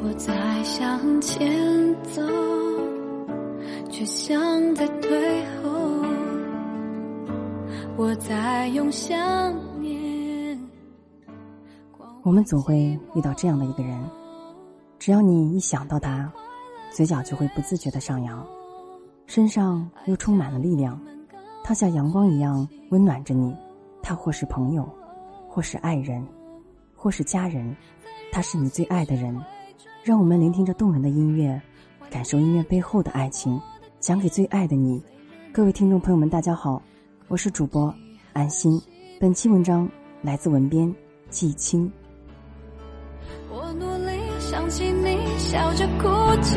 我在向前走，却像在退后。我在用想念。我们总会遇到这样的一个人，只要你一想到他，嘴角就会不自觉的上扬，身上又充满了力量，他像阳光一样温暖着你。他或是朋友，或是爱人，或是家人，他是你最爱的人。让我们聆听着动人的音乐，感受音乐背后的爱情，讲给最爱的你。各位听众朋友们，大家好，我是主播安心。本期文章来自文编季青。我努力想起你，笑着哭泣，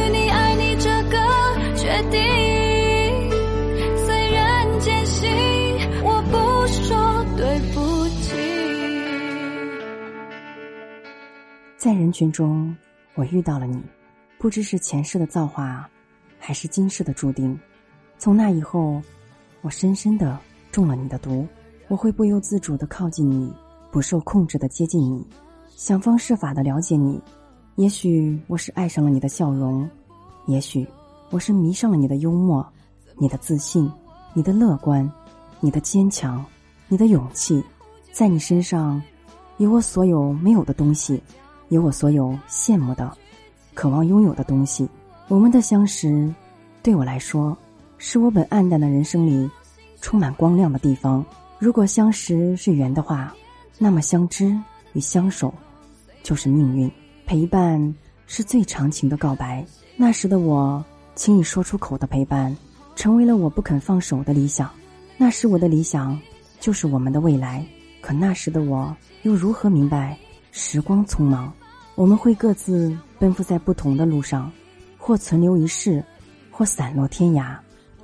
在人群中，我遇到了你，不知是前世的造化，还是今世的注定。从那以后，我深深的。中了你的毒，我会不由自主的靠近你，不受控制的接近你，想方设法的了解你。也许我是爱上了你的笑容，也许我是迷上了你的幽默，你的自信，你的乐观，你的坚强，你的勇气，在你身上，有我所有没有的东西，有我所有羡慕的、渴望拥有的东西。我们的相识，对我来说，是我本暗淡的人生里。充满光亮的地方。如果相识是缘的话，那么相知与相守就是命运。陪伴是最长情的告白。那时的我，轻易说出口的陪伴，成为了我不肯放手的理想。那时我的理想，就是我们的未来。可那时的我，又如何明白时光匆忙？我们会各自奔赴在不同的路上，或存留一世，或散落天涯。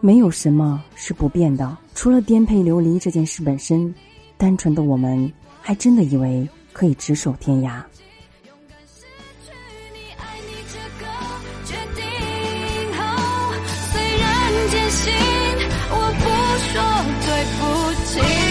没有什么是不变的，除了颠沛流离这件事本身。单纯的我们，还真的以为可以执手天涯。虽然艰辛，我不说对不起。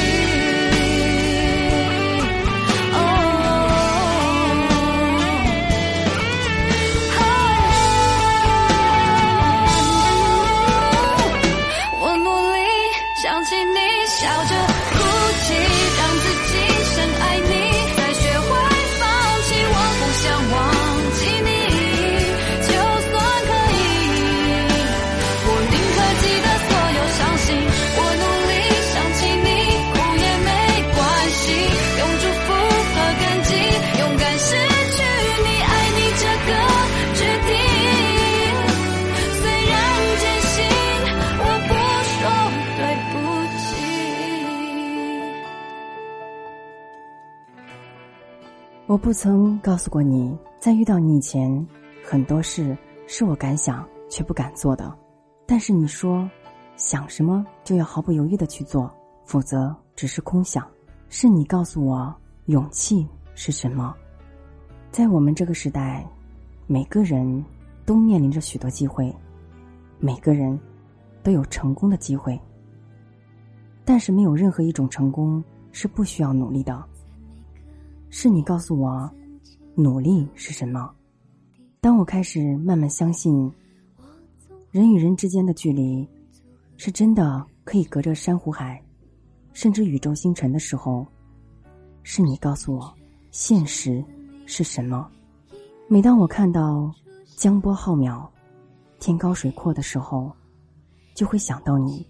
我不曾告诉过你，在遇到你以前，很多事是我敢想却不敢做的。但是你说，想什么就要毫不犹豫的去做，否则只是空想。是你告诉我勇气是什么。在我们这个时代，每个人都面临着许多机会，每个人都有成功的机会。但是，没有任何一种成功是不需要努力的。是你告诉我，努力是什么？当我开始慢慢相信，人与人之间的距离，是真的可以隔着珊瑚海，甚至宇宙星辰的时候，是你告诉我，现实。是什么？每当我看到江波浩渺、天高水阔的时候，就会想到你。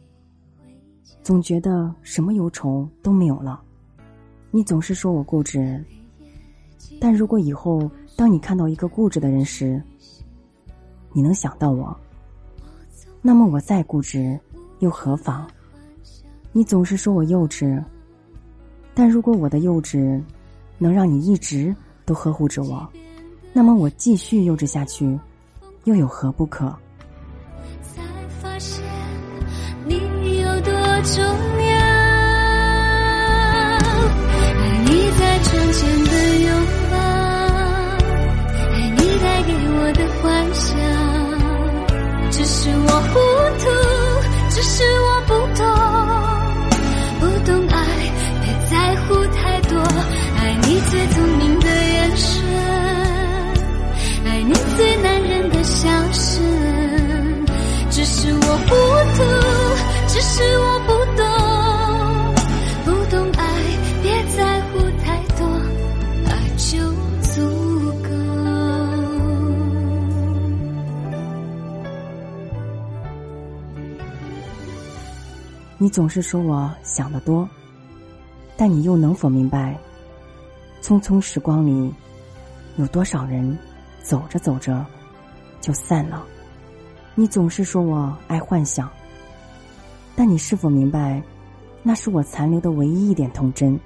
总觉得什么忧愁都没有了。你总是说我固执，但如果以后当你看到一个固执的人时，你能想到我，那么我再固执又何妨？你总是说我幼稚，但如果我的幼稚能让你一直。都呵护着我，那么我继续幼稚下去，又有何不可？才发现你有多重要人的笑声，只是我糊涂，只是我不懂，不懂爱，别在乎太多，爱就足够。你总是说我想得多，但你又能否明白，匆匆时光里，有多少人？走着走着，就散了。你总是说我爱幻想，但你是否明白，那是我残留的唯一一点童真？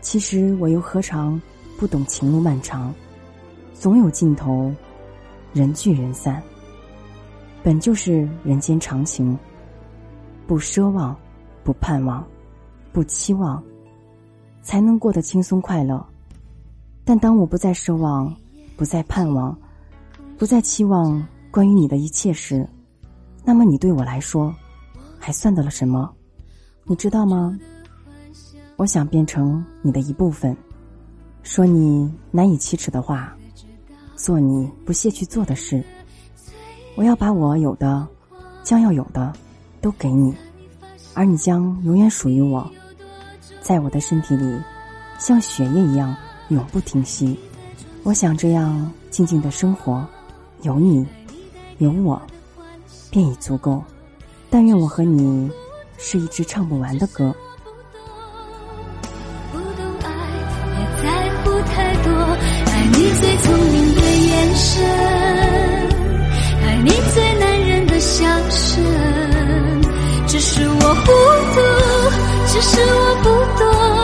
其实我又何尝不懂情路漫长，总有尽头，人聚人散，本就是人间常情。不奢望，不盼望，不期望，才能过得轻松快乐。但当我不再奢望。不再盼望，不再期望关于你的一切时，那么你对我来说，还算得了什么？你知道吗？我想变成你的一部分，说你难以启齿的话，做你不屑去做的事。我要把我有的，将要有的，都给你，而你将永远属于我，在我的身体里，像血液一样永不停息。我想这样静静的生活，有你，有我，便已足够。但愿我和你是一支唱不完的歌。不懂爱，别在乎太多。爱你最聪明的眼神，爱你最男人的笑声。只是我糊涂，只是我不懂。